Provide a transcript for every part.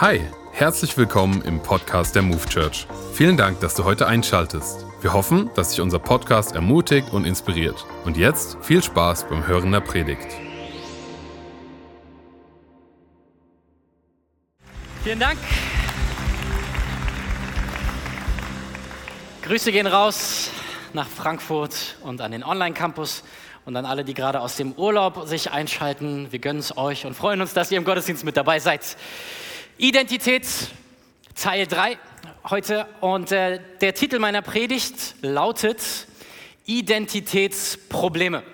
Hi, herzlich willkommen im Podcast der Move Church. Vielen Dank, dass du heute einschaltest. Wir hoffen, dass dich unser Podcast ermutigt und inspiriert. Und jetzt viel Spaß beim Hören der Predigt. Vielen Dank. Grüße gehen raus nach Frankfurt und an den Online-Campus und an alle, die gerade aus dem Urlaub sich einschalten. Wir gönnen es euch und freuen uns, dass ihr im Gottesdienst mit dabei seid. Identität, Teil 3 heute. Und äh, der Titel meiner Predigt lautet Identitätsprobleme.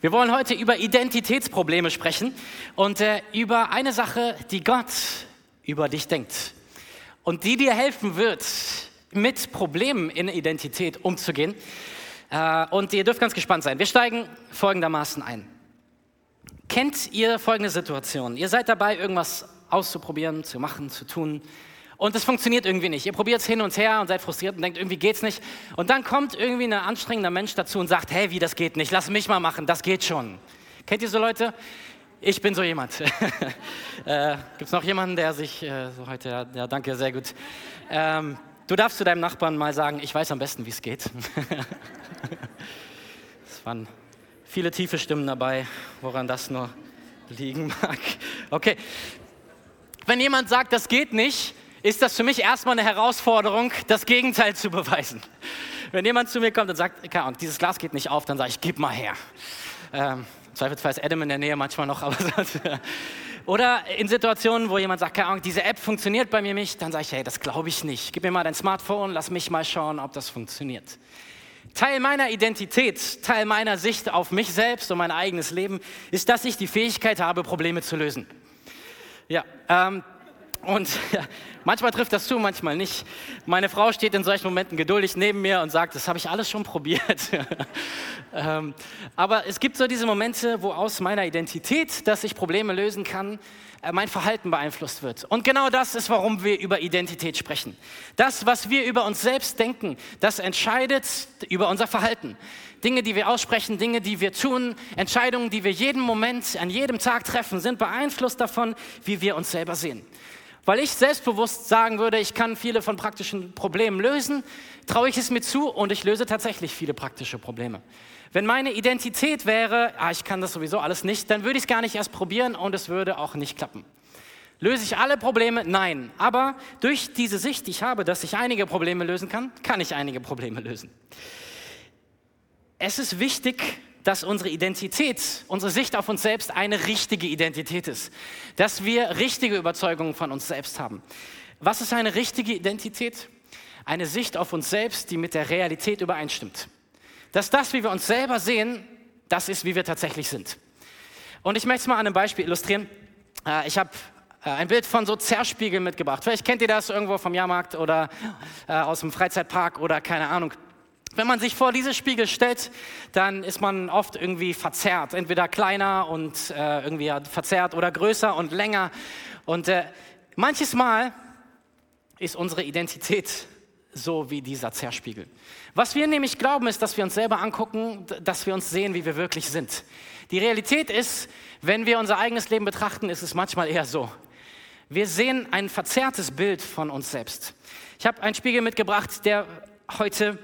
Wir wollen heute über Identitätsprobleme sprechen und äh, über eine Sache, die Gott über dich denkt und die dir helfen wird, mit Problemen in Identität umzugehen. Äh, und ihr dürft ganz gespannt sein. Wir steigen folgendermaßen ein. Kennt ihr folgende Situation? Ihr seid dabei, irgendwas auszuprobieren, zu machen, zu tun. Und es funktioniert irgendwie nicht. Ihr probiert es hin und her und seid frustriert und denkt, irgendwie geht's nicht. Und dann kommt irgendwie ein anstrengender Mensch dazu und sagt, hey, wie das geht nicht, lass mich mal machen, das geht schon. Kennt ihr so Leute? Ich bin so jemand. äh, Gibt es noch jemanden, der sich äh, so heute, ja, ja, danke, sehr gut. Ähm, du darfst zu deinem Nachbarn mal sagen, ich weiß am besten, wie es geht. es waren viele tiefe Stimmen dabei, woran das nur liegen mag. Okay, wenn jemand sagt, das geht nicht, ist das für mich erstmal eine Herausforderung, das Gegenteil zu beweisen. Wenn jemand zu mir kommt und sagt, keine Ahnung, dieses Glas geht nicht auf, dann sage ich, gib mal her. Ähm, Zweifelsfall ist Adam in der Nähe manchmal noch, aber oder in Situationen, wo jemand sagt, keine Ahnung, diese App funktioniert bei mir nicht, dann sage ich, hey, das glaube ich nicht. Gib mir mal dein Smartphone, lass mich mal schauen, ob das funktioniert. Teil meiner Identität, Teil meiner Sicht auf mich selbst und mein eigenes Leben ist, dass ich die Fähigkeit habe, Probleme zu lösen. Ja, ähm, und ja, manchmal trifft das zu, manchmal nicht. Meine Frau steht in solchen Momenten geduldig neben mir und sagt, das habe ich alles schon probiert. ähm, aber es gibt so diese Momente, wo aus meiner Identität, dass ich Probleme lösen kann, äh, mein Verhalten beeinflusst wird. Und genau das ist, warum wir über Identität sprechen. Das, was wir über uns selbst denken, das entscheidet über unser Verhalten. Dinge, die wir aussprechen, Dinge, die wir tun, Entscheidungen, die wir jeden Moment, an jedem Tag treffen, sind beeinflusst davon, wie wir uns selber sehen. Weil ich selbstbewusst sagen würde, ich kann viele von praktischen Problemen lösen, traue ich es mir zu und ich löse tatsächlich viele praktische Probleme. Wenn meine Identität wäre, ah, ich kann das sowieso alles nicht, dann würde ich es gar nicht erst probieren und es würde auch nicht klappen. Löse ich alle Probleme? Nein. Aber durch diese Sicht, die ich habe, dass ich einige Probleme lösen kann, kann ich einige Probleme lösen. Es ist wichtig, dass unsere Identität, unsere Sicht auf uns selbst eine richtige Identität ist. Dass wir richtige Überzeugungen von uns selbst haben. Was ist eine richtige Identität? Eine Sicht auf uns selbst, die mit der Realität übereinstimmt. Dass das, wie wir uns selber sehen, das ist, wie wir tatsächlich sind. Und ich möchte es mal an einem Beispiel illustrieren. Äh, ich habe äh, ein Bild von so Zerspiegeln mitgebracht. Vielleicht kennt ihr das irgendwo vom Jahrmarkt oder äh, aus dem Freizeitpark oder keine Ahnung. Wenn man sich vor diese Spiegel stellt, dann ist man oft irgendwie verzerrt. Entweder kleiner und äh, irgendwie verzerrt oder größer und länger. Und äh, manches Mal ist unsere Identität so wie dieser Zerspiegel. Was wir nämlich glauben, ist, dass wir uns selber angucken, dass wir uns sehen, wie wir wirklich sind. Die Realität ist, wenn wir unser eigenes Leben betrachten, ist es manchmal eher so. Wir sehen ein verzerrtes Bild von uns selbst. Ich habe einen Spiegel mitgebracht, der heute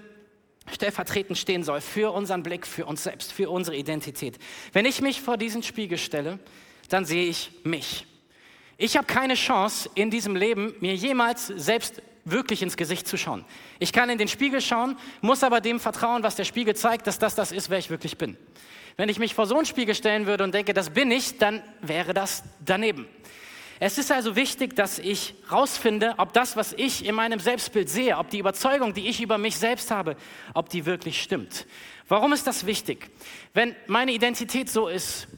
stellvertretend stehen soll für unseren Blick, für uns selbst, für unsere Identität. Wenn ich mich vor diesen Spiegel stelle, dann sehe ich mich. Ich habe keine Chance in diesem Leben, mir jemals selbst wirklich ins Gesicht zu schauen. Ich kann in den Spiegel schauen, muss aber dem vertrauen, was der Spiegel zeigt, dass das das ist, wer ich wirklich bin. Wenn ich mich vor so einen Spiegel stellen würde und denke, das bin ich, dann wäre das daneben. Es ist also wichtig, dass ich rausfinde, ob das, was ich in meinem Selbstbild sehe, ob die Überzeugung, die ich über mich selbst habe, ob die wirklich stimmt. Warum ist das wichtig? Wenn meine Identität so ist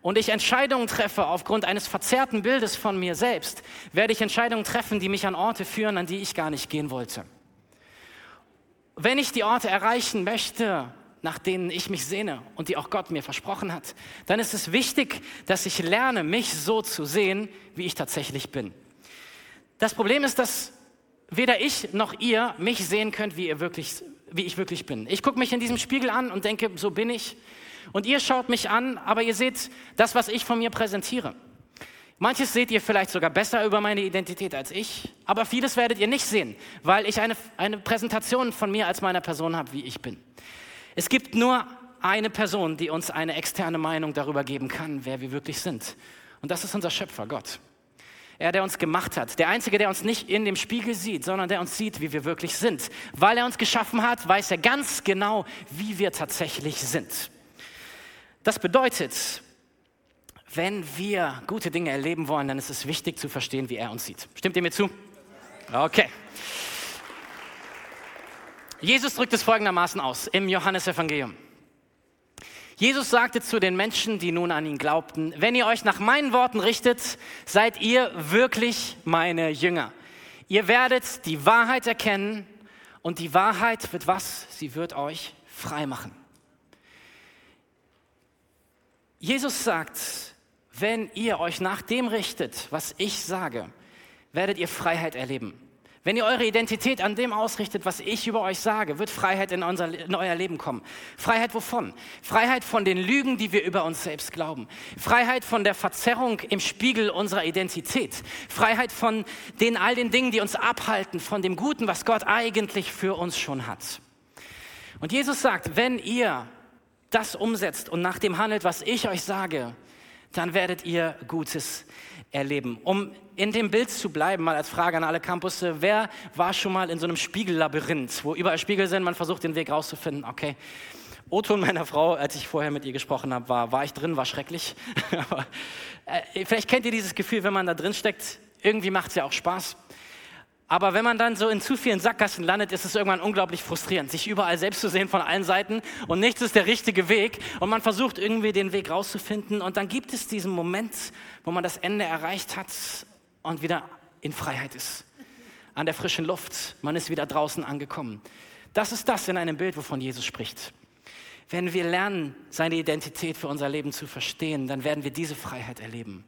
und ich Entscheidungen treffe aufgrund eines verzerrten Bildes von mir selbst, werde ich Entscheidungen treffen, die mich an Orte führen, an die ich gar nicht gehen wollte. Wenn ich die Orte erreichen möchte, nach denen ich mich sehne und die auch Gott mir versprochen hat, dann ist es wichtig, dass ich lerne, mich so zu sehen, wie ich tatsächlich bin. Das Problem ist, dass weder ich noch ihr mich sehen könnt, wie, ihr wirklich, wie ich wirklich bin. Ich gucke mich in diesem Spiegel an und denke, so bin ich. Und ihr schaut mich an, aber ihr seht das, was ich von mir präsentiere. Manches seht ihr vielleicht sogar besser über meine Identität als ich, aber vieles werdet ihr nicht sehen, weil ich eine, eine Präsentation von mir als meiner Person habe, wie ich bin. Es gibt nur eine Person, die uns eine externe Meinung darüber geben kann, wer wir wirklich sind. Und das ist unser Schöpfer, Gott. Er, der uns gemacht hat. Der Einzige, der uns nicht in dem Spiegel sieht, sondern der uns sieht, wie wir wirklich sind. Weil er uns geschaffen hat, weiß er ganz genau, wie wir tatsächlich sind. Das bedeutet, wenn wir gute Dinge erleben wollen, dann ist es wichtig zu verstehen, wie er uns sieht. Stimmt ihr mir zu? Okay. Jesus drückt es folgendermaßen aus im Johannesevangelium. Jesus sagte zu den Menschen, die nun an ihn glaubten, wenn ihr euch nach meinen Worten richtet, seid ihr wirklich meine Jünger. Ihr werdet die Wahrheit erkennen und die Wahrheit wird was? Sie wird euch frei machen. Jesus sagt, wenn ihr euch nach dem richtet, was ich sage, werdet ihr Freiheit erleben. Wenn ihr eure Identität an dem ausrichtet, was ich über euch sage, wird Freiheit in, unser, in, euer Leben kommen. Freiheit wovon? Freiheit von den Lügen, die wir über uns selbst glauben. Freiheit von der Verzerrung im Spiegel unserer Identität. Freiheit von den all den Dingen, die uns abhalten, von dem Guten, was Gott eigentlich für uns schon hat. Und Jesus sagt, wenn ihr das umsetzt und nach dem handelt, was ich euch sage, dann werdet ihr Gutes erleben. Um in dem Bild zu bleiben, mal als Frage an alle Campusse, wer war schon mal in so einem Spiegellabyrinth, wo überall Spiegel sind, man versucht den Weg rauszufinden, okay. Otto meiner Frau, als ich vorher mit ihr gesprochen habe, war, war ich drin, war schrecklich. Äh, vielleicht kennt ihr dieses Gefühl, wenn man da drin steckt, irgendwie macht es ja auch Spaß. Aber wenn man dann so in zu vielen Sackgassen landet, ist es irgendwann unglaublich frustrierend, sich überall selbst zu sehen von allen Seiten. Und nichts ist der richtige Weg. Und man versucht irgendwie den Weg rauszufinden. Und dann gibt es diesen Moment, wo man das Ende erreicht hat und wieder in Freiheit ist, an der frischen Luft, man ist wieder draußen angekommen. Das ist das in einem Bild, wovon Jesus spricht. Wenn wir lernen, seine Identität für unser Leben zu verstehen, dann werden wir diese Freiheit erleben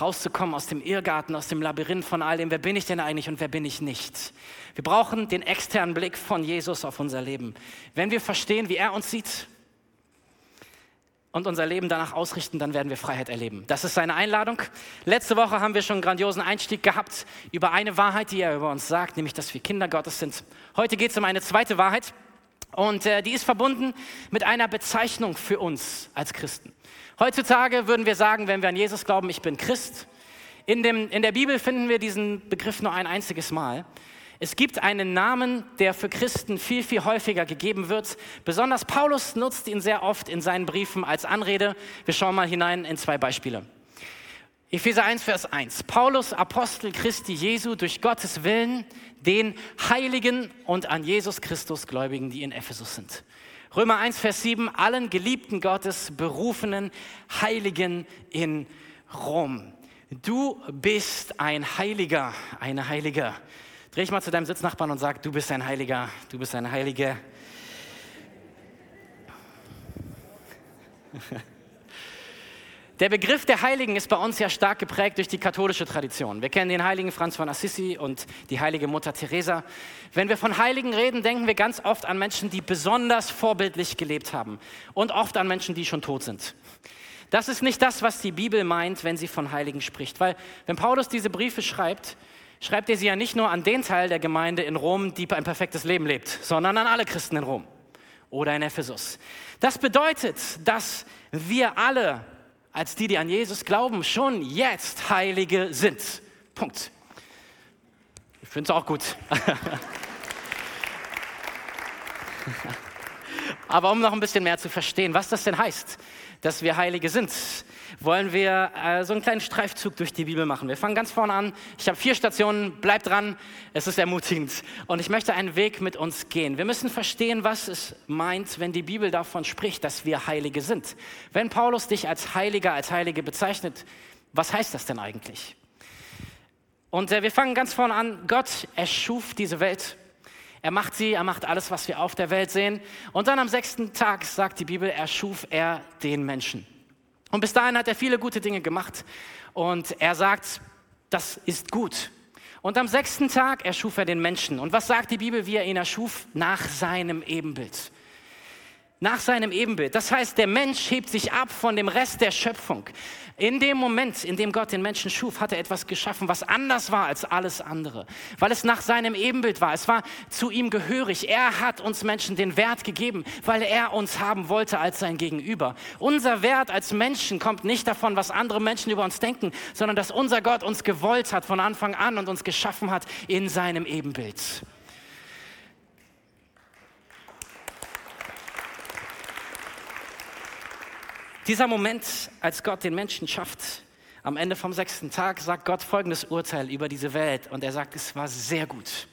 rauszukommen aus dem Irrgarten, aus dem Labyrinth von all dem, wer bin ich denn eigentlich und wer bin ich nicht. Wir brauchen den externen Blick von Jesus auf unser Leben. Wenn wir verstehen, wie er uns sieht und unser Leben danach ausrichten, dann werden wir Freiheit erleben. Das ist seine Einladung. Letzte Woche haben wir schon einen grandiosen Einstieg gehabt über eine Wahrheit, die er über uns sagt, nämlich, dass wir Kinder Gottes sind. Heute geht es um eine zweite Wahrheit. Und äh, die ist verbunden mit einer Bezeichnung für uns als Christen. Heutzutage würden wir sagen, wenn wir an Jesus glauben, ich bin Christ. In, dem, in der Bibel finden wir diesen Begriff nur ein einziges Mal. Es gibt einen Namen, der für Christen viel, viel häufiger gegeben wird. Besonders Paulus nutzt ihn sehr oft in seinen Briefen als Anrede. Wir schauen mal hinein in zwei Beispiele. Epheser 1, Vers 1. Paulus, Apostel Christi Jesu, durch Gottes Willen, den Heiligen und an Jesus Christus Gläubigen, die in Ephesus sind. Römer 1, Vers 7, allen Geliebten Gottes, berufenen Heiligen in Rom. Du bist ein Heiliger, eine Heilige. Dreh ich mal zu deinem Sitznachbarn und sag, du bist ein Heiliger, du bist ein Heilige. Der Begriff der Heiligen ist bei uns ja stark geprägt durch die katholische Tradition. Wir kennen den heiligen Franz von Assisi und die heilige Mutter Teresa. Wenn wir von Heiligen reden, denken wir ganz oft an Menschen, die besonders vorbildlich gelebt haben und oft an Menschen, die schon tot sind. Das ist nicht das, was die Bibel meint, wenn sie von Heiligen spricht. Weil wenn Paulus diese Briefe schreibt, schreibt er sie ja nicht nur an den Teil der Gemeinde in Rom, die ein perfektes Leben lebt, sondern an alle Christen in Rom oder in Ephesus. Das bedeutet, dass wir alle als die, die an Jesus glauben, schon jetzt Heilige sind. Punkt. Ich finde es auch gut. Aber um noch ein bisschen mehr zu verstehen, was das denn heißt, dass wir Heilige sind, wollen wir äh, so einen kleinen Streifzug durch die Bibel machen. Wir fangen ganz vorne an. Ich habe vier Stationen, bleibt dran, es ist ermutigend. Und ich möchte einen Weg mit uns gehen. Wir müssen verstehen, was es meint, wenn die Bibel davon spricht, dass wir Heilige sind. Wenn Paulus dich als Heiliger, als Heilige bezeichnet, was heißt das denn eigentlich? Und äh, wir fangen ganz vorne an. Gott erschuf diese Welt. Er macht sie, er macht alles, was wir auf der Welt sehen. Und dann am sechsten Tag, sagt die Bibel, erschuf er den Menschen. Und bis dahin hat er viele gute Dinge gemacht. Und er sagt, das ist gut. Und am sechsten Tag erschuf er den Menschen. Und was sagt die Bibel, wie er ihn erschuf? Nach seinem Ebenbild. nach seinem Ebenbild. Das heißt, der Mensch hebt sich ab von dem Rest der Schöpfung. In dem Moment, in dem Gott den Menschen schuf, hat er etwas geschaffen, was anders war als alles andere, weil es nach seinem Ebenbild war. Es war zu ihm gehörig. Er hat uns Menschen den Wert gegeben, weil er uns haben wollte als sein Gegenüber. Unser Wert als Menschen kommt nicht davon, was andere Menschen über uns denken, sondern dass unser Gott uns gewollt hat von Anfang an und uns geschaffen hat in seinem Ebenbild. Dieser Moment, als Gott den Menschen schafft, am Ende vom sechsten Tag sagt Gott folgendes Urteil über diese Welt und er sagt, es war sehr gut.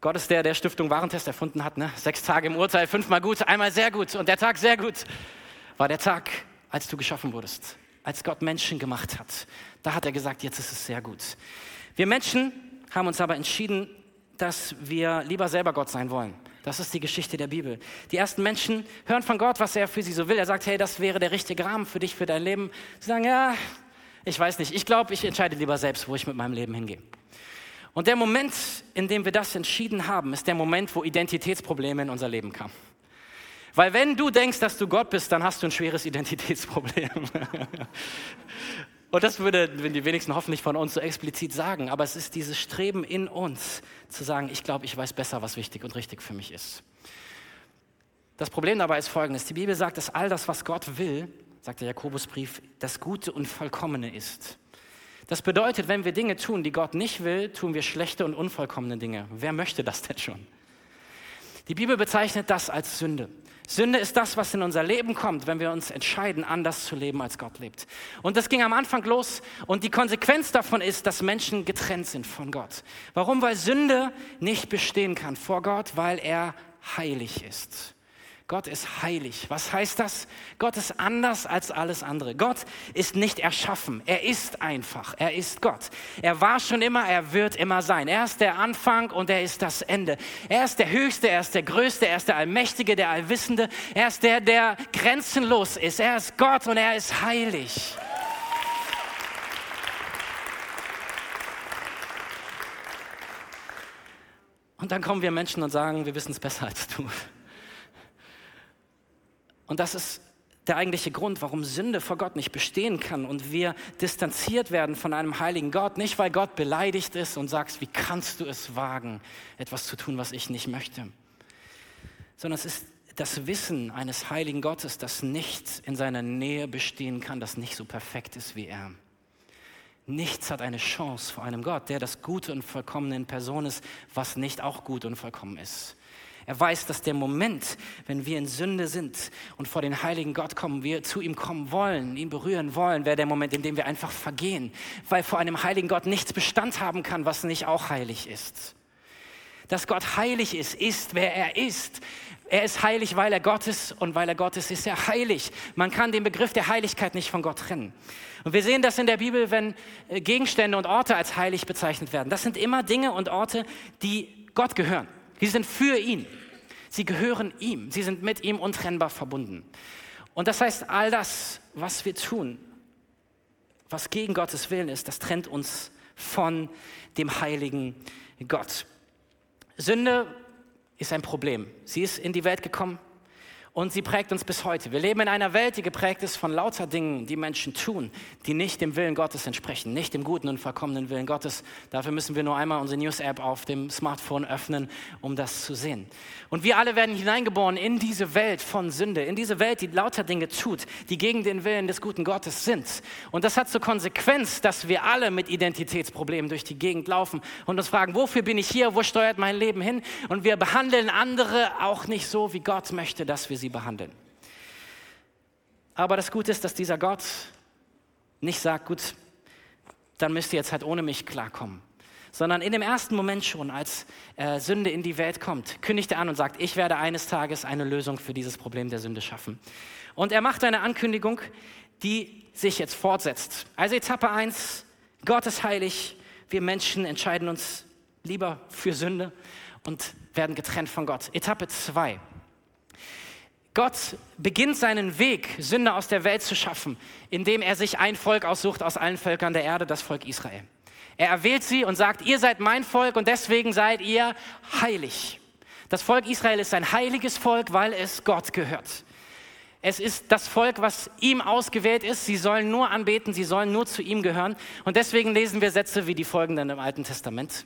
Gott ist der, der Stiftung Warentest erfunden hat. Ne? Sechs Tage im Urteil, fünfmal gut, einmal sehr gut. Und der Tag sehr gut war der Tag, als du geschaffen wurdest, als Gott Menschen gemacht hat. Da hat er gesagt, jetzt ist es sehr gut. Wir Menschen haben uns aber entschieden, dass wir lieber selber Gott sein wollen. Das ist die Geschichte der Bibel. Die ersten Menschen hören von Gott, was er für sie so will. Er sagt, hey, das wäre der richtige Rahmen für dich, für dein Leben. Sie sagen, ja, ich weiß nicht. Ich glaube, ich entscheide lieber selbst, wo ich mit meinem Leben hingehe. Und der Moment, in dem wir das entschieden haben, ist der Moment, wo Identitätsprobleme in unser Leben kamen. Weil wenn du denkst, dass du Gott bist, dann hast du ein schweres Identitätsproblem. Und das würde die wenigsten hoffentlich von uns so explizit sagen, aber es ist dieses Streben in uns, zu sagen, ich glaube, ich weiß besser, was wichtig und richtig für mich ist. Das Problem dabei ist folgendes. Die Bibel sagt, dass all das, was Gott will, sagt der Jakobusbrief, das Gute und Vollkommene ist. Das bedeutet, wenn wir Dinge tun, die Gott nicht will, tun wir schlechte und unvollkommene Dinge. Wer möchte das denn schon? Die Bibel bezeichnet das als Sünde. Sünde ist das, was in unser Leben kommt, wenn wir uns entscheiden, anders zu leben, als Gott lebt. Und das ging am Anfang los und die Konsequenz davon ist, dass Menschen getrennt sind von Gott. Warum? Weil Sünde nicht bestehen kann vor Gott, weil er heilig ist. Gott ist heilig. Was heißt das? Gott ist anders als alles andere. Gott ist nicht erschaffen. Er ist einfach. Er ist Gott. Er war schon immer, er wird immer sein. Er ist der Anfang und er ist das Ende. Er ist der Höchste, er ist der Größte, er ist der Allmächtige, der Allwissende. Er ist der, der grenzenlos ist. Er ist Gott und er ist heilig. Und dann kommen wir Menschen und sagen, wir wissen es besser als du. Und das ist der eigentliche Grund, warum Sünde vor Gott nicht bestehen kann und wir distanziert werden von einem heiligen Gott. Nicht, weil Gott beleidigt ist und sagt, wie kannst du es wagen, etwas zu tun, was ich nicht möchte, sondern es ist das Wissen eines heiligen Gottes, dass nichts in seiner Nähe bestehen kann, das nicht so perfekt ist wie er. Nichts hat eine Chance vor einem Gott, der das Gute und Vollkommene in Person ist, was nicht auch gut und vollkommen ist. Er weiß, dass der Moment, wenn wir in Sünde sind und vor den heiligen Gott kommen, wir zu ihm kommen wollen, ihn berühren wollen, wäre der Moment, in dem wir einfach vergehen, weil vor einem heiligen Gott nichts Bestand haben kann, was nicht auch heilig ist. Dass Gott heilig ist, ist, wer er ist. Er ist heilig, weil er Gott ist und weil er Gott ist, ist er heilig. Man kann den Begriff der Heiligkeit nicht von Gott trennen. Und wir sehen das in der Bibel, wenn äh, Gegenstände und Orte als heilig bezeichnet werden. Das sind immer Dinge und Orte, die Gott gehören. Die sind für ihn. Sie gehören ihm. Sie sind mit ihm untrennbar verbunden. Und das heißt, all das, was wir tun, was gegen Gottes Willen ist, das trennt uns von dem heiligen Gott. Sünde ist ein Problem. Sie ist in die Welt gekommen und sie prägt uns bis heute. Wir leben in einer Welt, die geprägt ist von lauter Dingen, die Menschen tun, die nicht dem Willen Gottes entsprechen, nicht dem guten und vollkommenen Willen Gottes. Dafür müssen wir nur einmal unsere News-App auf dem Smartphone öffnen, um das zu sehen. Und wir alle werden hineingeboren in diese Welt von Sünde, in diese Welt, die lauter Dinge tut, die gegen den Willen des guten Gottes sind. Und das hat zur Konsequenz, dass wir alle mit Identitätsproblemen durch die Gegend laufen und uns fragen, wofür bin ich hier, wo steuert mein Leben hin? Und wir behandeln andere auch nicht so, wie Gott möchte, dass wir sie behandeln. Aber das Gute ist, dass dieser Gott nicht sagt, gut, dann müsst ihr jetzt halt ohne mich klarkommen. Sondern in dem ersten Moment schon, als äh, Sünde in die Welt kommt, kündigt er an und sagt, ich werde eines Tages eine Lösung für dieses Problem der Sünde schaffen. Und er macht eine Ankündigung, die sich jetzt fortsetzt. Also Etappe 1, Gott ist heilig, wir Menschen entscheiden uns lieber für Sünde und werden getrennt von Gott. Etappe 2, Gott beginnt seinen Weg, Sünde aus der Welt zu schaffen, indem er sich ein Volk aussucht aus allen Völkern der Erde, das Volk Israel. Er erwählt sie und sagt, ihr seid mein Volk und deswegen seid ihr heilig. Das Volk Israel ist ein heiliges Volk, weil es Gott gehört. Es ist das Volk, was ihm ausgewählt ist. Sie sollen nur anbeten, sie sollen nur zu ihm gehören. Und deswegen lesen wir Sätze wie die folgenden im Alten Testament.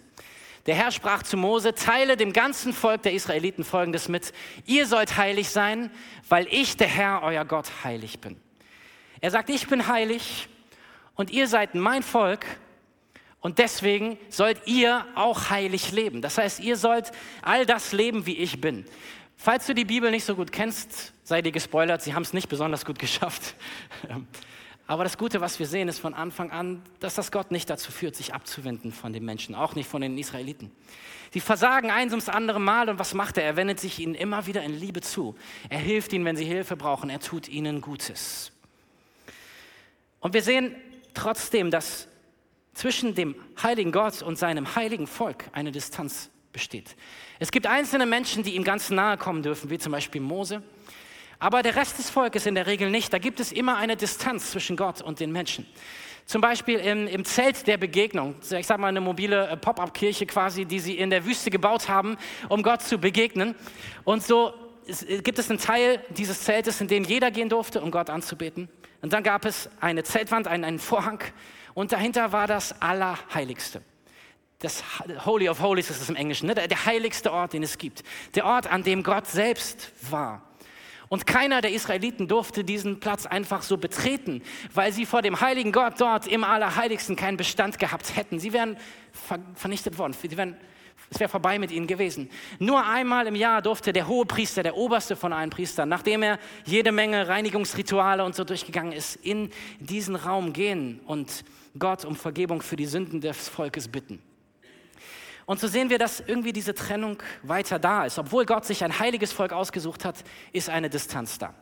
Der Herr sprach zu Mose, teile dem ganzen Volk der Israeliten Folgendes mit. Ihr sollt heilig sein, weil ich, der Herr, euer Gott, heilig bin. Er sagt, ich bin heilig und ihr seid mein Volk und deswegen sollt ihr auch heilig leben. Das heißt, ihr sollt all das leben, wie ich bin. Falls du die Bibel nicht so gut kennst, sei dir gespoilert, sie haben es nicht besonders gut geschafft. Aber das Gute, was wir sehen, ist von Anfang an, dass das Gott nicht dazu führt, sich abzuwenden von den Menschen, auch nicht von den Israeliten. Sie versagen eins ums andere Mal und was macht er? Er wendet sich ihnen immer wieder in Liebe zu. Er hilft ihnen, wenn sie Hilfe brauchen. Er tut ihnen Gutes. Und wir sehen trotzdem, dass zwischen dem heiligen Gott und seinem heiligen Volk eine Distanz besteht. Es gibt einzelne Menschen, die ihm ganz nahe kommen dürfen, wie zum Beispiel Mose. Aber der Rest des Volkes in der Regel nicht. Da gibt es immer eine Distanz zwischen Gott und den Menschen. Zum Beispiel im, im Zelt der Begegnung, ich sage mal eine mobile äh, Pop-up-Kirche quasi, die sie in der Wüste gebaut haben, um Gott zu begegnen. Und so äh, gibt es einen Teil dieses Zeltes, in den jeder gehen durfte, um Gott anzubeten. Und dann gab es eine Zeltwand, einen, einen Vorhang und dahinter war das Allerheiligste. Das Holy of Holies ist es im Englischen, ne? der, der heiligste Ort, den es gibt. Der Ort, an dem Gott selbst war. Und keiner der Israeliten durfte diesen Platz einfach so betreten, weil sie vor dem heiligen Gott dort im Allerheiligsten keinen Bestand gehabt hätten. Sie wären vernichtet worden. Sie wären, es wäre vorbei mit ihnen gewesen. Nur einmal im Jahr durfte der hohe Priester, der oberste von allen Priestern, nachdem er jede Menge Reinigungsrituale und so durchgegangen ist, in diesen Raum gehen und Gott um Vergebung für die Sünden des Volkes bitten. Und so sehen wir, dass irgendwie diese Trennung weiter da ist. Obwohl Gott sich ein heiliges Volk ausgesucht hat, ist eine Distanz da.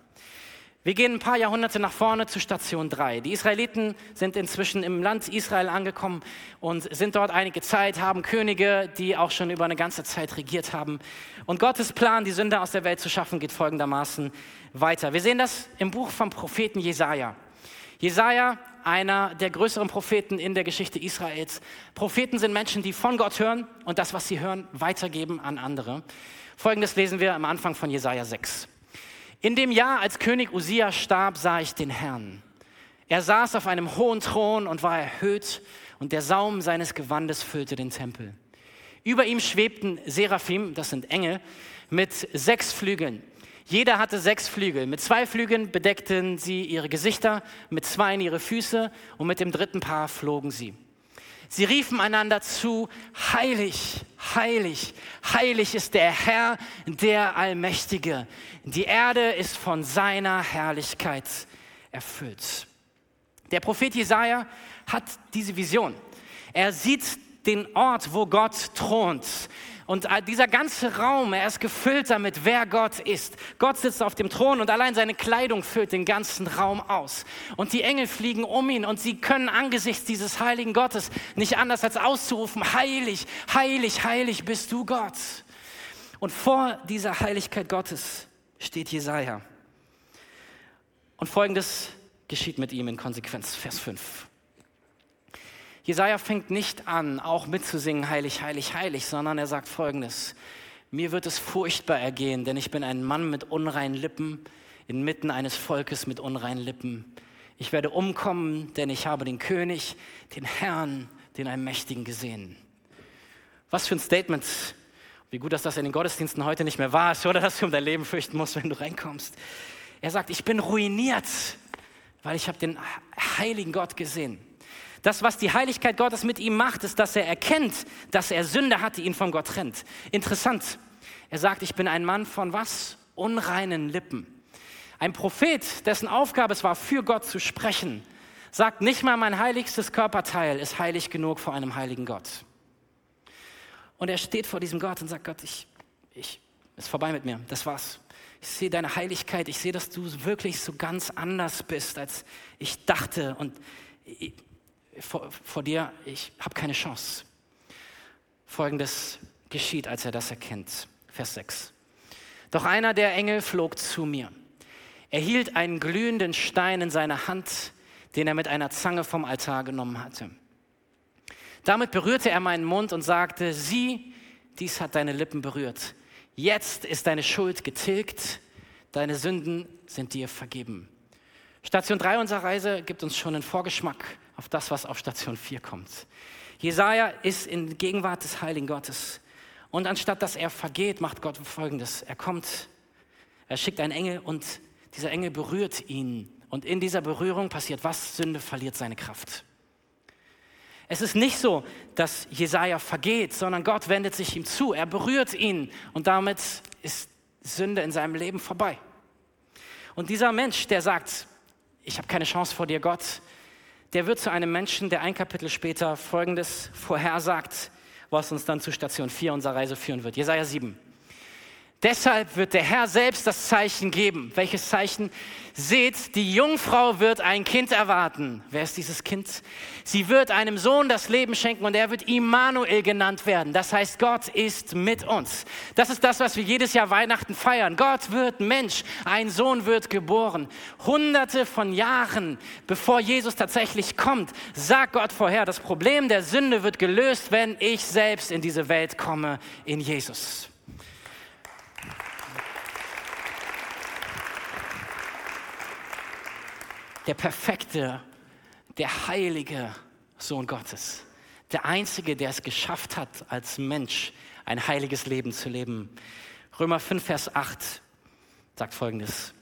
Wir gehen ein paar Jahrhunderte nach vorne zu Station 3. Die Israeliten sind inzwischen im Land Israel angekommen und sind dort einige Zeit, haben Könige, die auch schon über eine ganze Zeit regiert haben. Und Gottes Plan, die Sünde aus der Welt zu schaffen, geht folgendermaßen weiter. Wir sehen das im Buch vom Propheten Jesaja. Jesaja einer der größeren Propheten in der Geschichte Israels. Propheten sind Menschen, die von Gott hören und das, was sie hören, weitergeben an andere. Folgendes lesen wir am Anfang von Jesaja 6. In dem Jahr, als König Usia starb, sah ich den Herrn. Er saß auf einem hohen Thron und war erhöht und der Saum seines Gewandes füllte den Tempel. Über ihm schwebten Seraphim, das sind Engel, mit sechs Flügeln. Jeder hatte sechs Flügel. Mit zwei Flügeln bedeckten sie ihre Gesichter, mit zwei ihre Füße und mit dem dritten Paar flogen sie. Sie riefen einander zu, heilig, heilig, heilig ist der Herr, der Allmächtige. Die Erde ist von seiner Herrlichkeit erfüllt. Der Prophet Jesaja hat diese Vision. Er sieht den Ort, wo Gott thront. Und dieser ganze Raum, er ist gefüllt damit, wer Gott ist. Gott sitzt auf dem Thron und allein seine Kleidung füllt den ganzen Raum aus. Und die Engel fliegen um ihn und sie können angesichts dieses heiligen Gottes nicht anders als auszurufen, heilig, heilig, heilig bist du Gott. Und vor dieser Heiligkeit Gottes steht Jesaja. Und folgendes geschieht mit ihm in Konsequenz, Vers 5. Jesaja fängt nicht an, auch mitzusingen, heilig, heilig, heilig, sondern er sagt folgendes: Mir wird es furchtbar ergehen, denn ich bin ein Mann mit unreinen Lippen, inmitten eines Volkes mit unreinen Lippen. Ich werde umkommen, denn ich habe den König, den Herrn, den Allmächtigen gesehen. Was für ein Statement. Wie gut, dass das in den Gottesdiensten heute nicht mehr wahr ist, oder dass du um dein Leben fürchten musst, wenn du reinkommst. Er sagt, ich bin ruiniert, weil ich habe den heiligen Gott gesehen. Das, was die Heiligkeit Gottes mit ihm macht, ist, dass er erkennt, dass er Sünde hat, die ihn von Gott trennt. Interessant. Er sagt, ich bin ein Mann von was? Unreinen Lippen. Ein Prophet, dessen Aufgabe es war, für Gott zu sprechen, sagt nicht mal, mein heiligstes Körperteil ist heilig genug vor einem heiligen Gott. Und er steht vor diesem Gott und sagt, Gott, ich, ich, ist vorbei mit mir, das war's. Ich sehe deine Heiligkeit, ich sehe, dass du wirklich so ganz anders bist, als ich dachte. Und ich, vor, vor dir, ich habe keine Chance. Folgendes geschieht, als er das erkennt. Vers 6. Doch einer der Engel flog zu mir. Er hielt einen glühenden Stein in seiner Hand, den er mit einer Zange vom Altar genommen hatte. Damit berührte er meinen Mund und sagte, sieh, dies hat deine Lippen berührt. Jetzt ist deine Schuld getilgt, deine Sünden sind dir vergeben. Station 3 unserer Reise gibt uns schon einen Vorgeschmack auf das, was auf Station 4 kommt. Jesaja ist in Gegenwart des Heiligen Gottes. Und anstatt dass er vergeht, macht Gott folgendes. Er kommt, er schickt einen Engel und dieser Engel berührt ihn. Und in dieser Berührung passiert was? Sünde verliert seine Kraft. Es ist nicht so, dass Jesaja vergeht, sondern Gott wendet sich ihm zu. Er berührt ihn und damit ist Sünde in seinem Leben vorbei. Und dieser Mensch, der sagt, ich habe keine Chance vor dir, Gott, der wird zu einem Menschen, der ein Kapitel später Folgendes vorhersagt, was uns dann zu Station 4 unserer Reise führen wird. Jesaja 7. Deshalb wird der Herr selbst das Zeichen geben. Welches Zeichen? Seht, die Jungfrau wird ein Kind erwarten. Wer ist dieses Kind? Sie wird einem Sohn das Leben schenken und er wird Immanuel genannt werden. Das heißt, Gott ist mit uns. Das ist das, was wir jedes Jahr Weihnachten feiern. Gott wird Mensch. Ein Sohn wird geboren. Hunderte von Jahren bevor Jesus tatsächlich kommt, sagt Gott vorher, das Problem der Sünde wird gelöst, wenn ich selbst in diese Welt komme, in Jesus. Der perfekte, der heilige Sohn Gottes. Der Einzige, der es geschafft hat, als Mensch ein heiliges Leben zu leben. Römer 5, Vers 8 sagt folgendes.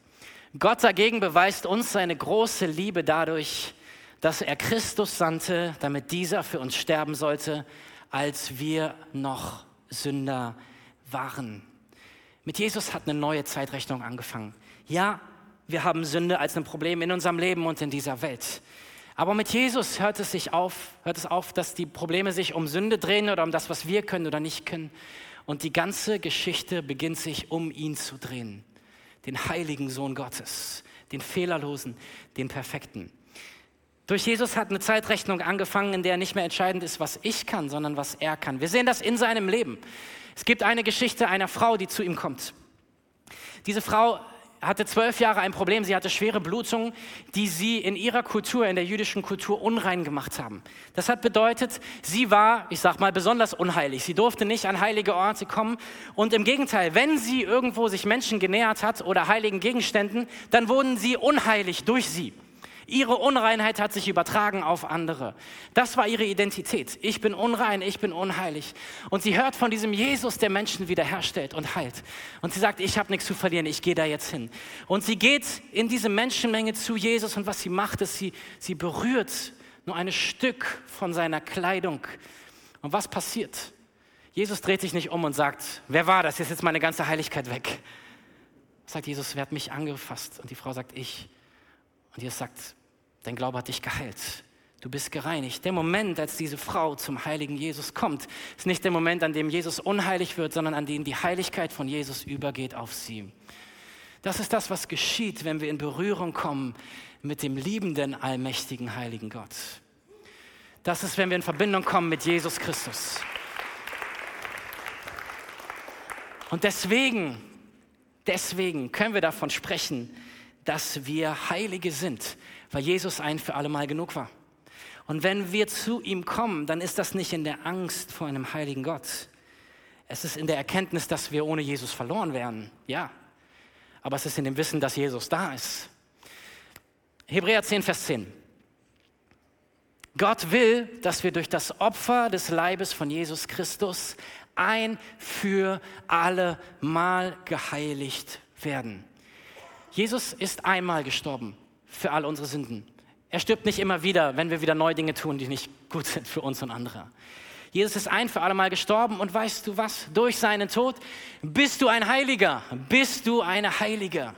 Gott dagegen beweist uns seine große Liebe dadurch, dass er Christus sandte, damit dieser für uns sterben sollte, als wir noch Sünder waren. Mit Jesus hat eine neue Zeitrechnung angefangen. Ja, wir haben Sünde als ein Problem in unserem Leben und in dieser Welt. Aber mit Jesus hört es sich auf, hört es auf, dass die Probleme sich um Sünde drehen oder um das, was wir können oder nicht können. Und die ganze Geschichte beginnt sich um ihn zu drehen. Den heiligen Sohn Gottes, den fehlerlosen, den perfekten. Durch Jesus hat eine Zeitrechnung angefangen, in der nicht mehr entscheidend ist, was ich kann, sondern was er kann. Wir sehen das in seinem Leben. Es gibt eine Geschichte einer Frau, die zu ihm kommt. Diese Frau hatte zwölf Jahre ein Problem. Sie hatte schwere Blutungen, die sie in ihrer Kultur, in der jüdischen Kultur unrein gemacht haben. Das hat bedeutet, sie war, ich sag mal, besonders unheilig. Sie durfte nicht an heilige Orte kommen. Und im Gegenteil, wenn sie irgendwo sich Menschen genähert hat oder heiligen Gegenständen, dann wurden sie unheilig durch sie. Ihre Unreinheit hat sich übertragen auf andere. Das war ihre Identität. Ich bin unrein, ich bin unheilig. Und sie hört von diesem Jesus, der Menschen wiederherstellt und heilt. Und sie sagt, ich habe nichts zu verlieren, ich gehe da jetzt hin. Und sie geht in diese Menschenmenge zu Jesus und was sie macht, ist, sie, sie berührt nur ein Stück von seiner Kleidung. Und was passiert? Jesus dreht sich nicht um und sagt, wer war das? Jetzt ist meine ganze Heiligkeit weg. Sagt Jesus, wer hat mich angefasst? Und die Frau sagt, ich. Und Jesus sagt, Dein Glaube hat dich geheilt. Du bist gereinigt. Der Moment, als diese Frau zum heiligen Jesus kommt, ist nicht der Moment, an dem Jesus unheilig wird, sondern an dem die Heiligkeit von Jesus übergeht auf sie. Das ist das, was geschieht, wenn wir in Berührung kommen mit dem liebenden, allmächtigen, heiligen Gott. Das ist, wenn wir in Verbindung kommen mit Jesus Christus. Und deswegen, deswegen können wir davon sprechen, dass wir Heilige sind, weil Jesus ein für alle Mal genug war. Und wenn wir zu ihm kommen, dann ist das nicht in der Angst vor einem heiligen Gott. Es ist in der Erkenntnis, dass wir ohne Jesus verloren wären. Ja. Aber es ist in dem Wissen, dass Jesus da ist. Hebräer 10, Vers 10. Gott will, dass wir durch das Opfer des Leibes von Jesus Christus ein für alle Mal geheiligt werden. Jesus ist einmal gestorben für all unsere Sünden. Er stirbt nicht immer wieder, wenn wir wieder neue Dinge tun, die nicht gut sind für uns und andere. Jesus ist ein für alle Mal gestorben und weißt du was? Durch seinen Tod bist du ein Heiliger, bist du eine Heilige.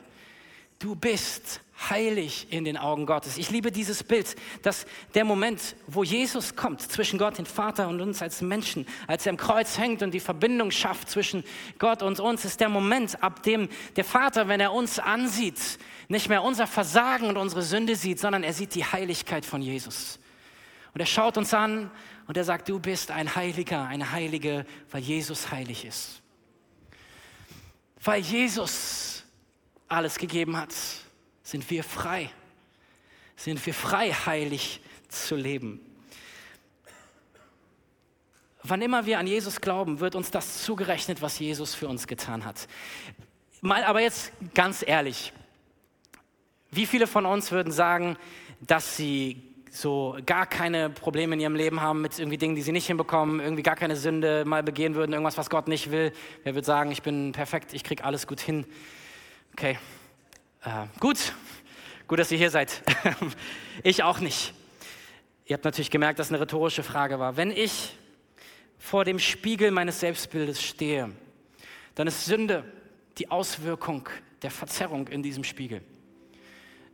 Du bist heilig in den Augen Gottes. Ich liebe dieses Bild, dass der Moment, wo Jesus kommt zwischen Gott, den Vater und uns als Menschen, als er am Kreuz hängt und die Verbindung schafft zwischen Gott und uns, ist der Moment, ab dem der Vater, wenn er uns ansieht, nicht mehr unser Versagen und unsere Sünde sieht, sondern er sieht die Heiligkeit von Jesus. Und er schaut uns an und er sagt, du bist ein Heiliger, eine Heilige, weil Jesus heilig ist. Weil Jesus alles gegeben hat sind wir frei. Sind wir frei, heilig zu leben. wann immer wir an Jesus glauben, wird uns das zugerechnet, was Jesus für uns getan hat. Mal aber jetzt ganz ehrlich, wie viele von uns würden sagen, dass sie so gar keine Probleme in ihrem Leben haben mit irgendwie Dingen, die sie nicht hinbekommen, irgendwie gar keine Sünde mal begehen würden, irgendwas, was Gott nicht will. Wer würde sagen, ich bin perfekt, ich kriege alles gut hin? Okay, äh, gut, gut, dass ihr hier seid. ich auch nicht. Ihr habt natürlich gemerkt, dass es eine rhetorische Frage war. Wenn ich vor dem Spiegel meines Selbstbildes stehe, dann ist Sünde die Auswirkung der Verzerrung in diesem Spiegel.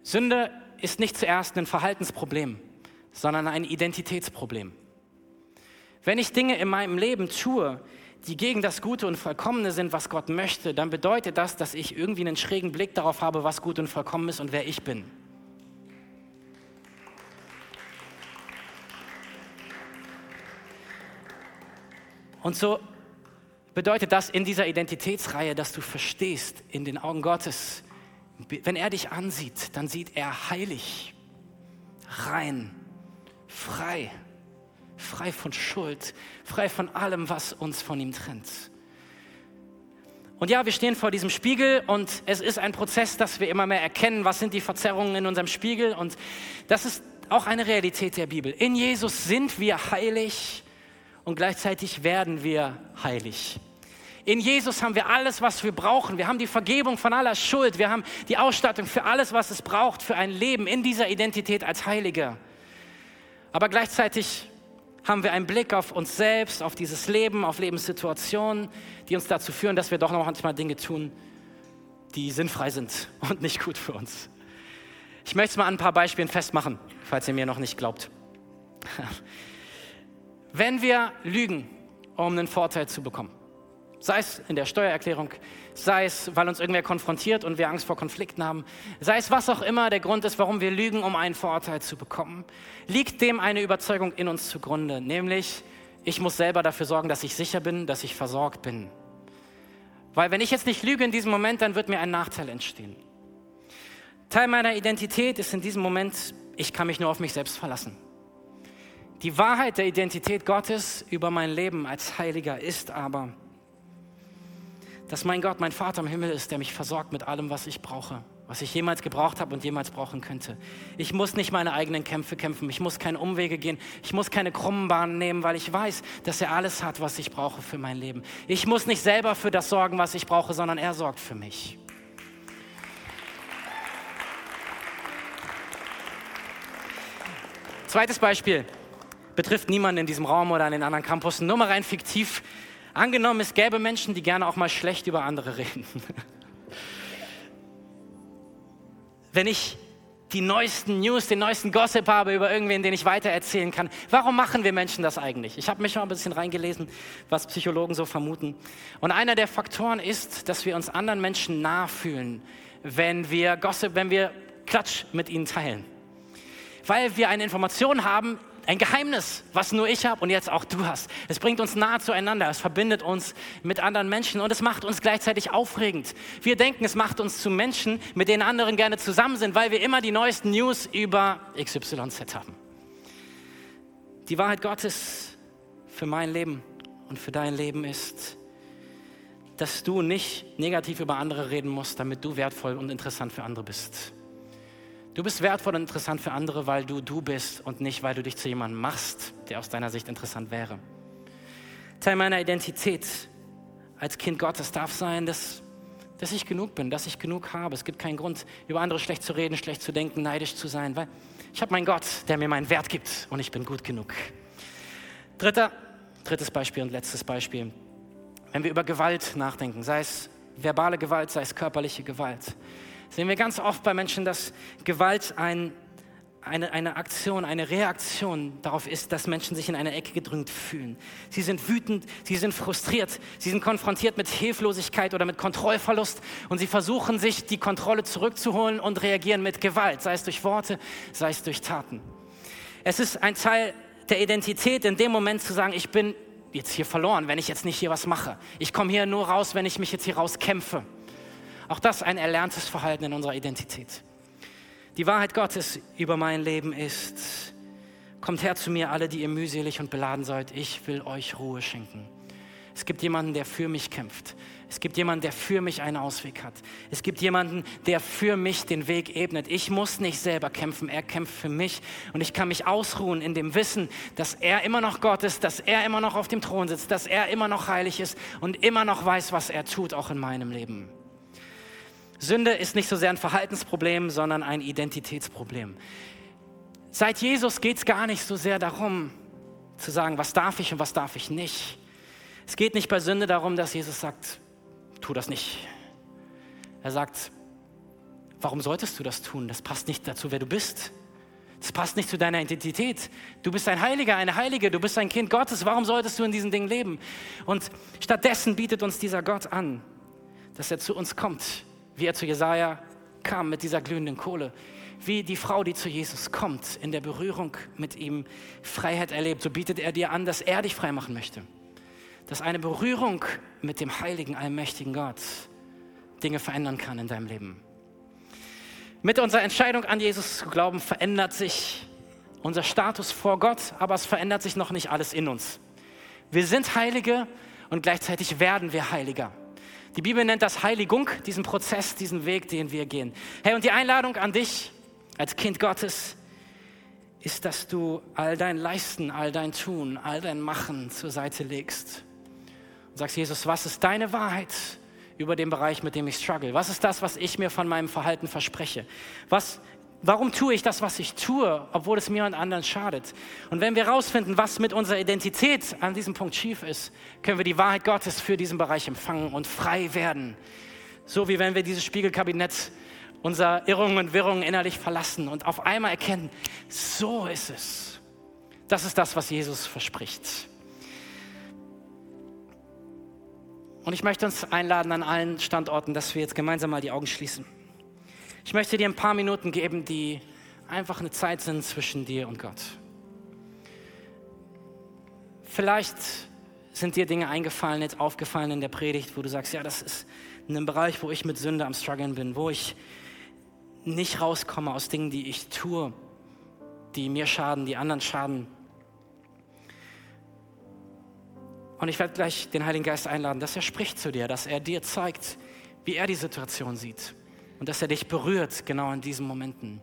Sünde ist nicht zuerst ein Verhaltensproblem sondern ein Identitätsproblem. Wenn ich Dinge in meinem Leben tue, die gegen das Gute und Vollkommene sind, was Gott möchte, dann bedeutet das, dass ich irgendwie einen schrägen Blick darauf habe, was gut und vollkommen ist und wer ich bin. Und so bedeutet das in dieser Identitätsreihe, dass du verstehst, in den Augen Gottes, wenn er dich ansieht, dann sieht er heilig, rein, frei. Frei von Schuld, frei von allem, was uns von ihm trennt. Und ja, wir stehen vor diesem Spiegel und es ist ein Prozess, dass wir immer mehr erkennen, was sind die Verzerrungen in unserem Spiegel. Und das ist auch eine Realität der Bibel. In Jesus sind wir heilig und gleichzeitig werden wir heilig. In Jesus haben wir alles, was wir brauchen. Wir haben die Vergebung von aller Schuld. Wir haben die Ausstattung für alles, was es braucht für ein Leben in dieser Identität als Heiliger. Aber gleichzeitig haben wir einen Blick auf uns selbst, auf dieses Leben, auf Lebenssituationen, die uns dazu führen, dass wir doch noch manchmal Dinge tun, die sinnfrei sind und nicht gut für uns. Ich möchte es mal an ein paar Beispielen festmachen, falls ihr mir noch nicht glaubt. Wenn wir lügen, um einen Vorteil zu bekommen, sei es in der Steuererklärung, sei es, weil uns irgendwer konfrontiert und wir Angst vor Konflikten haben, sei es was auch immer der Grund ist, warum wir lügen, um einen Vorteil zu bekommen, liegt dem eine Überzeugung in uns zugrunde, nämlich ich muss selber dafür sorgen, dass ich sicher bin, dass ich versorgt bin. Weil wenn ich jetzt nicht lüge in diesem Moment, dann wird mir ein Nachteil entstehen. Teil meiner Identität ist in diesem Moment, ich kann mich nur auf mich selbst verlassen. Die Wahrheit der Identität Gottes über mein Leben als Heiliger ist aber, dass mein Gott mein Vater im Himmel ist, der mich versorgt mit allem, was ich brauche, was ich jemals gebraucht habe und jemals brauchen könnte. Ich muss nicht meine eigenen Kämpfe kämpfen, ich muss keine Umwege gehen, ich muss keine krummen Bahnen nehmen, weil ich weiß, dass er alles hat, was ich brauche für mein Leben. Ich muss nicht selber für das sorgen, was ich brauche, sondern er sorgt für mich. Zweites Beispiel betrifft niemanden in diesem Raum oder an den anderen Campussen, nur mal rein fiktiv. Angenommen, es gäbe Menschen, die gerne auch mal schlecht über andere reden. Wenn ich die neuesten News, den neuesten Gossip habe über irgendwen, den ich weitererzählen kann. Warum machen wir Menschen das eigentlich? Ich habe mich schon ein bisschen reingelesen, was Psychologen so vermuten. Und einer der Faktoren ist, dass wir uns anderen Menschen nachfühlen, wenn wir Gossip, wenn wir Klatsch mit ihnen teilen. Weil wir eine Information haben, ein Geheimnis, was nur ich habe und jetzt auch du hast. Es bringt uns nahe zueinander, es verbindet uns mit anderen Menschen und es macht uns gleichzeitig aufregend. Wir denken, es macht uns zu Menschen, mit denen anderen gerne zusammen sind, weil wir immer die neuesten News über XYZ haben. Die Wahrheit Gottes für mein Leben und für dein Leben ist, dass du nicht negativ über andere reden musst, damit du wertvoll und interessant für andere bist. Du bist wertvoll und interessant für andere, weil du du bist und nicht, weil du dich zu jemandem machst, der aus deiner Sicht interessant wäre. Teil meiner Identität als Kind Gottes darf sein, dass, dass ich genug bin, dass ich genug habe. Es gibt keinen Grund, über andere schlecht zu reden, schlecht zu denken, neidisch zu sein, weil ich habe meinen Gott, der mir meinen Wert gibt und ich bin gut genug. Dritter, drittes Beispiel und letztes Beispiel. Wenn wir über Gewalt nachdenken, sei es verbale Gewalt, sei es körperliche Gewalt, sehen wir ganz oft bei Menschen, dass Gewalt ein, eine, eine Aktion, eine Reaktion darauf ist, dass Menschen sich in eine Ecke gedrängt fühlen. Sie sind wütend, sie sind frustriert, sie sind konfrontiert mit Hilflosigkeit oder mit Kontrollverlust und sie versuchen sich die Kontrolle zurückzuholen und reagieren mit Gewalt, sei es durch Worte, sei es durch Taten. Es ist ein Teil der Identität, in dem Moment zu sagen, ich bin jetzt hier verloren, wenn ich jetzt nicht hier was mache. Ich komme hier nur raus, wenn ich mich jetzt hier rauskämpfe. Auch das ein erlerntes Verhalten in unserer Identität. Die Wahrheit Gottes über mein Leben ist, Kommt her zu mir, alle, die ihr mühselig und beladen seid. Ich will euch Ruhe schenken. Es gibt jemanden, der für mich kämpft. Es gibt jemanden, der für mich einen Ausweg hat. Es gibt jemanden, der für mich den Weg ebnet. Ich muss nicht selber kämpfen, er kämpft für mich. Und ich kann mich ausruhen in dem Wissen, dass er immer noch Gott ist, dass er immer noch auf dem Thron sitzt, dass er immer noch heilig ist und immer noch weiß, was er tut, auch in meinem Leben. Sünde ist nicht so sehr ein Verhaltensproblem, sondern ein Identitätsproblem. Seit Jesus geht es gar nicht so sehr darum, zu sagen, was darf ich und was darf ich nicht. Es geht nicht bei Sünde darum, dass Jesus sagt, tu das nicht. Er sagt, warum solltest du das tun? Das passt nicht dazu, wer du bist. Das passt nicht zu deiner Identität. Du bist ein Heiliger, eine Heilige, du bist ein Kind Gottes. Warum solltest du in diesen Dingen leben? Und stattdessen bietet uns dieser Gott an, dass er zu uns kommt, wie er zu Jesaja kam mit dieser glühenden Kohle. Wie die Frau, die zu Jesus kommt, in der Berührung mit ihm Freiheit erlebt, so bietet er dir an, dass er dich frei machen möchte dass eine Berührung mit dem heiligen, allmächtigen Gott Dinge verändern kann in deinem Leben. Mit unserer Entscheidung an Jesus zu glauben, verändert sich unser Status vor Gott, aber es verändert sich noch nicht alles in uns. Wir sind Heilige und gleichzeitig werden wir Heiliger. Die Bibel nennt das Heiligung, diesen Prozess, diesen Weg, den wir gehen. Hey, und die Einladung an dich als Kind Gottes ist, dass du all dein Leisten, all dein Tun, all dein Machen zur Seite legst und sagst, Jesus, was ist deine Wahrheit über den Bereich, mit dem ich struggle? Was ist das, was ich mir von meinem Verhalten verspreche? Was, warum tue ich das, was ich tue, obwohl es mir und anderen schadet? Und wenn wir herausfinden, was mit unserer Identität an diesem Punkt schief ist, können wir die Wahrheit Gottes für diesen Bereich empfangen und frei werden. So wie wenn wir dieses Spiegelkabinett unserer Irrungen und Wirrungen innerlich verlassen und auf einmal erkennen, so ist es. Das ist das, was Jesus verspricht. Und ich möchte uns einladen an allen Standorten, dass wir jetzt gemeinsam mal die Augen schließen. Ich möchte dir ein paar Minuten geben, die einfach eine Zeit sind zwischen dir und Gott. Vielleicht sind dir Dinge eingefallen, jetzt aufgefallen in der Predigt, wo du sagst, ja, das ist ein Bereich, wo ich mit Sünde am struggeln bin, wo ich nicht rauskomme aus Dingen, die ich tue, die mir schaden, die anderen schaden. Und ich werde gleich den Heiligen Geist einladen, dass er spricht zu dir, dass er dir zeigt, wie er die Situation sieht. Und dass er dich berührt, genau in diesen Momenten.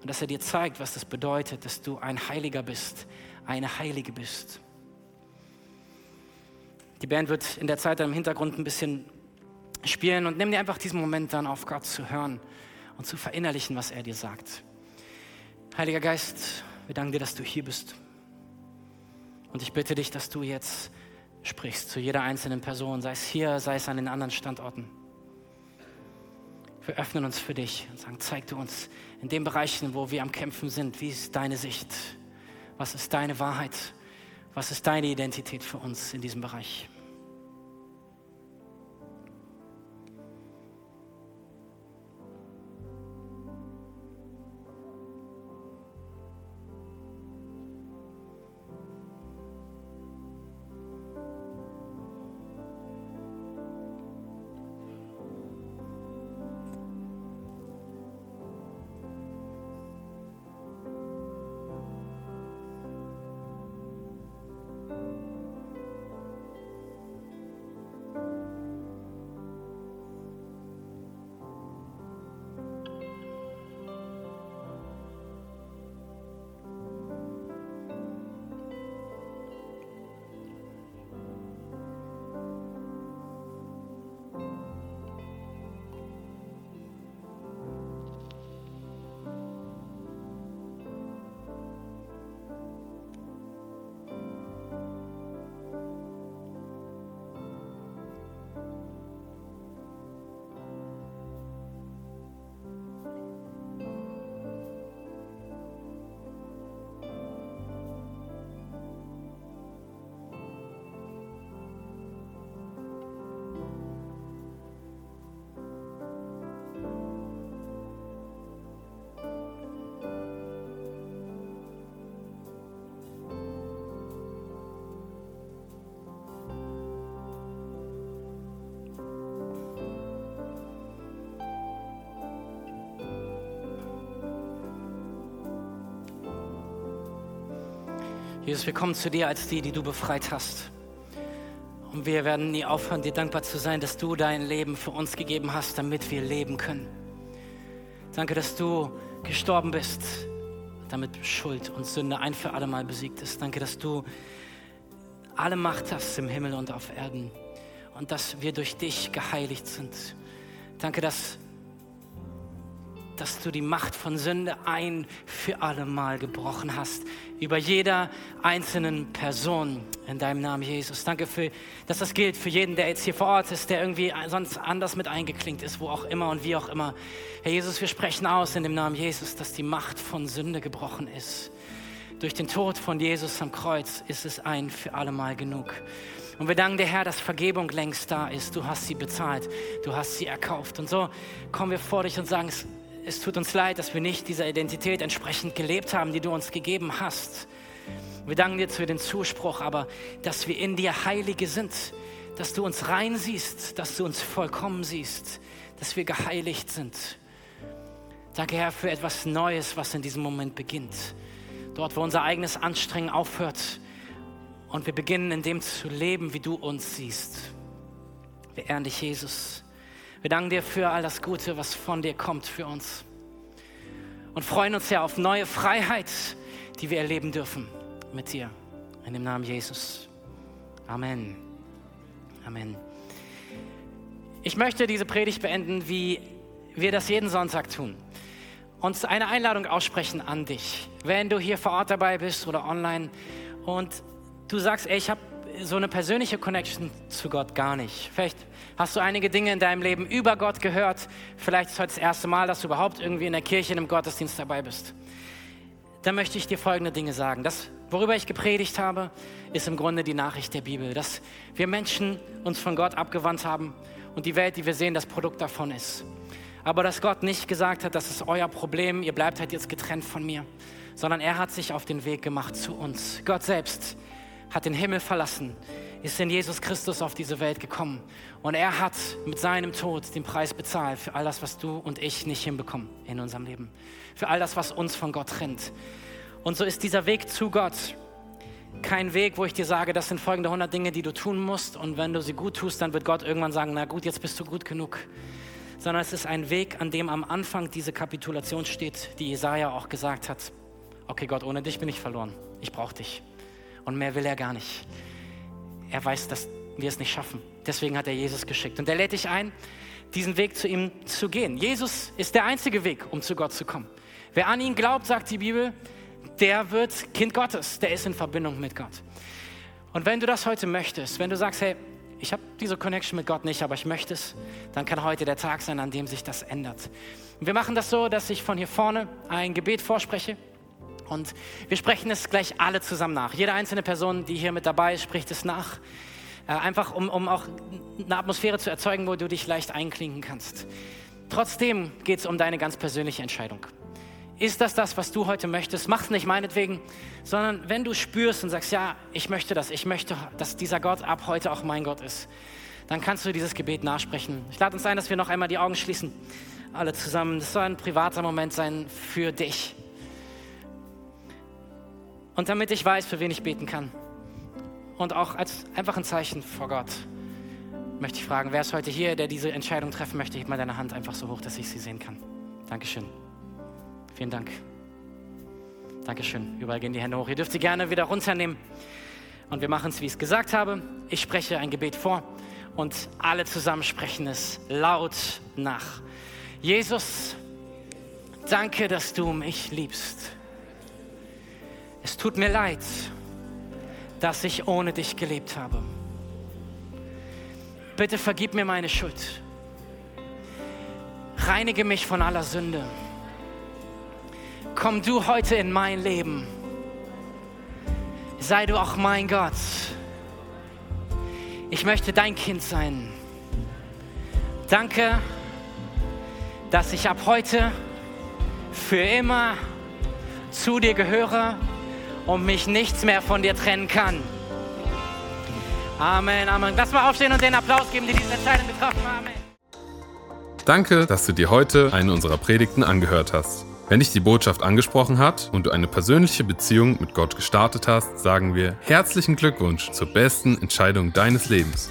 Und dass er dir zeigt, was das bedeutet, dass du ein Heiliger bist, eine Heilige bist. Die Band wird in der Zeit im Hintergrund ein bisschen spielen und nimm dir einfach diesen Moment dann auf Gott zu hören und zu verinnerlichen, was er dir sagt. Heiliger Geist, wir danken dir, dass du hier bist. Und ich bitte dich, dass du jetzt sprichst zu jeder einzelnen Person, sei es hier, sei es an den anderen Standorten. Wir öffnen uns für dich und sagen, zeig du uns in den Bereichen, wo wir am Kämpfen sind, wie ist deine Sicht? Was ist deine Wahrheit? Was ist deine Identität für uns in diesem Bereich? Jesus, wir kommen zu dir als die, die du befreit hast. Und wir werden nie aufhören, dir dankbar zu sein, dass du dein Leben für uns gegeben hast, damit wir leben können. Danke, dass du gestorben bist, damit Schuld und Sünde ein für alle Mal besiegt ist. Danke, dass du alle Macht hast im Himmel und auf Erden und dass wir durch dich geheiligt sind. Danke, dass, dass du die Macht von Sünde ein für alle Mal gebrochen hast über jeder einzelnen Person in deinem Namen, Jesus. Danke, für, dass das gilt für jeden, der jetzt hier vor Ort ist, der irgendwie sonst anders mit eingeklinkt ist, wo auch immer und wie auch immer. Herr Jesus, wir sprechen aus in dem Namen Jesus, dass die Macht von Sünde gebrochen ist. Durch den Tod von Jesus am Kreuz ist es ein für alle Mal genug. Und wir danken dir, Herr, dass Vergebung längst da ist. Du hast sie bezahlt, du hast sie erkauft. Und so kommen wir vor dich und sagen, es, es tut uns leid, dass wir nicht dieser Identität entsprechend gelebt haben, die du uns gegeben hast. Wir danken dir für den Zuspruch, aber dass wir in dir Heilige sind, dass du uns rein siehst, dass du uns vollkommen siehst, dass wir geheiligt sind. Danke, Herr, für etwas Neues, was in diesem Moment beginnt. Dort, wo unser eigenes Anstrengen aufhört und wir beginnen in dem zu leben, wie du uns siehst. Wir ehren dich, Jesus. Wir danken dir für all das Gute, was von dir kommt für uns. Und freuen uns ja auf neue Freiheit, die wir erleben dürfen mit dir. In dem Namen Jesus. Amen. Amen. Ich möchte diese Predigt beenden, wie wir das jeden Sonntag tun. Und eine Einladung aussprechen an dich. Wenn du hier vor Ort dabei bist oder online und du sagst, ey, ich habe so eine persönliche Connection zu Gott gar nicht. Vielleicht hast du einige Dinge in deinem Leben über Gott gehört. Vielleicht ist heute das erste Mal, dass du überhaupt irgendwie in der Kirche in einem Gottesdienst dabei bist. Dann möchte ich dir folgende Dinge sagen. Das, worüber ich gepredigt habe, ist im Grunde die Nachricht der Bibel, dass wir Menschen uns von Gott abgewandt haben und die Welt, die wir sehen, das Produkt davon ist. Aber dass Gott nicht gesagt hat, das ist euer Problem, ihr bleibt halt jetzt getrennt von mir, sondern er hat sich auf den Weg gemacht zu uns. Gott selbst hat den Himmel verlassen, ist in Jesus Christus auf diese Welt gekommen und er hat mit seinem Tod den Preis bezahlt für all das, was du und ich nicht hinbekommen in unserem Leben, für all das, was uns von Gott trennt. Und so ist dieser Weg zu Gott kein Weg, wo ich dir sage, das sind folgende 100 Dinge, die du tun musst und wenn du sie gut tust, dann wird Gott irgendwann sagen, na gut, jetzt bist du gut genug sondern es ist ein Weg, an dem am Anfang diese Kapitulation steht, die Jesaja auch gesagt hat: Okay, Gott, ohne dich bin ich verloren. Ich brauche dich. Und mehr will er gar nicht. Er weiß, dass wir es nicht schaffen. Deswegen hat er Jesus geschickt. Und er lädt dich ein, diesen Weg zu ihm zu gehen. Jesus ist der einzige Weg, um zu Gott zu kommen. Wer an ihn glaubt, sagt die Bibel, der wird Kind Gottes, der ist in Verbindung mit Gott. Und wenn du das heute möchtest, wenn du sagst, hey, ich habe diese Connection mit Gott nicht, aber ich möchte es, dann kann heute der Tag sein, an dem sich das ändert. Wir machen das so, dass ich von hier vorne ein Gebet vorspreche. Und wir sprechen es gleich alle zusammen nach. Jede einzelne Person, die hier mit dabei ist, spricht es nach. Äh, einfach um, um auch eine Atmosphäre zu erzeugen, wo du dich leicht einklinken kannst. Trotzdem geht es um deine ganz persönliche Entscheidung. Ist das das, was du heute möchtest? Mach es nicht meinetwegen, sondern wenn du spürst und sagst, ja, ich möchte das, ich möchte, dass dieser Gott ab heute auch mein Gott ist, dann kannst du dieses Gebet nachsprechen. Ich lade uns ein, dass wir noch einmal die Augen schließen, alle zusammen. Das soll ein privater Moment sein für dich. Und damit ich weiß, für wen ich beten kann. Und auch als einfach ein Zeichen vor Gott möchte ich fragen, wer ist heute hier, der diese Entscheidung treffen möchte? Heb mal deine Hand einfach so hoch, dass ich sie sehen kann. Dankeschön. Vielen Dank. Dankeschön. Überall gehen die Hände hoch. Ihr dürft sie gerne wieder runternehmen. Und wir machen es, wie ich es gesagt habe. Ich spreche ein Gebet vor und alle zusammen sprechen es laut nach. Jesus, danke, dass du mich liebst. Es tut mir leid, dass ich ohne dich gelebt habe. Bitte vergib mir meine Schuld. Reinige mich von aller Sünde komm du heute in mein Leben. Sei du auch mein Gott. Ich möchte dein Kind sein. Danke, dass ich ab heute für immer zu dir gehöre und mich nichts mehr von dir trennen kann. Amen, Amen. Lass mal aufstehen und den Applaus geben, die diese Entscheidung getroffen haben. Danke, dass du dir heute eine unserer Predigten angehört hast. Wenn dich die Botschaft angesprochen hat und du eine persönliche Beziehung mit Gott gestartet hast, sagen wir herzlichen Glückwunsch zur besten Entscheidung deines Lebens.